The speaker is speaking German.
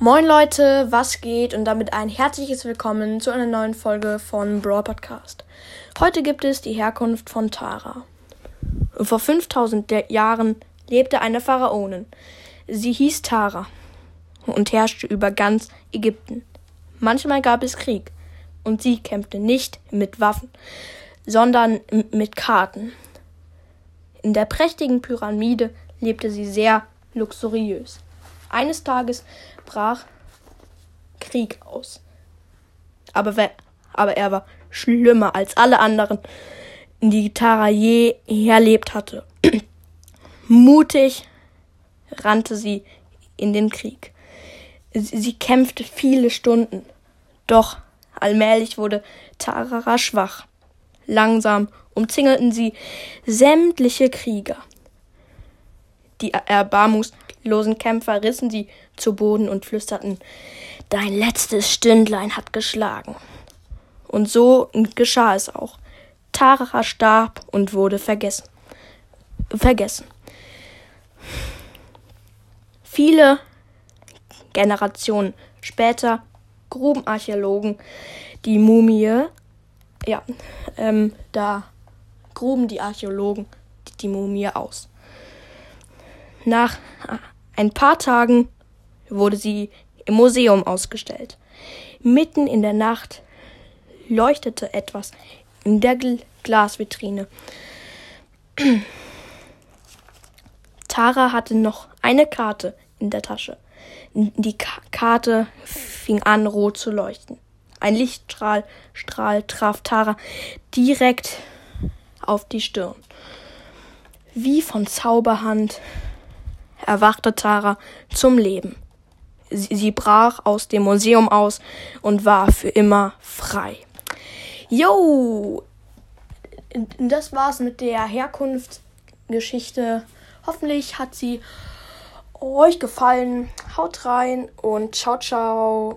Moin Leute, was geht? Und damit ein herzliches Willkommen zu einer neuen Folge von Brawl Podcast. Heute gibt es die Herkunft von Tara. Vor 5000 Jahren lebte eine Pharaonin. Sie hieß Tara und herrschte über ganz Ägypten. Manchmal gab es Krieg und sie kämpfte nicht mit Waffen, sondern mit Karten. In der prächtigen Pyramide lebte sie sehr luxuriös. Eines Tages brach Krieg aus. Aber, aber er war schlimmer als alle anderen, die Tara je erlebt hatte. Mutig rannte sie in den Krieg. Sie kämpfte viele Stunden, doch allmählich wurde Tara schwach. Langsam umzingelten sie sämtliche Krieger. Die erbarmungslosen Kämpfer rissen sie zu Boden und flüsterten Dein letztes Stündlein hat geschlagen. Und so geschah es auch. Tara starb und wurde vergessen. Vergessen. Viele Generationen später gruben Archäologen die Mumie. Ja, ähm, da gruben die Archäologen die Mumie aus. Nach ein paar Tagen wurde sie im Museum ausgestellt. Mitten in der Nacht leuchtete etwas in der Gl Glasvitrine. Tara hatte noch eine Karte in der Tasche. Die Ka Karte fing an rot zu leuchten. Ein Lichtstrahl Strahl traf Tara direkt auf die Stirn. Wie von Zauberhand erwachte Tara zum Leben. Sie, sie brach aus dem Museum aus und war für immer frei. Jo, das war's mit der Herkunftsgeschichte. Hoffentlich hat sie euch gefallen. Haut rein und ciao, ciao.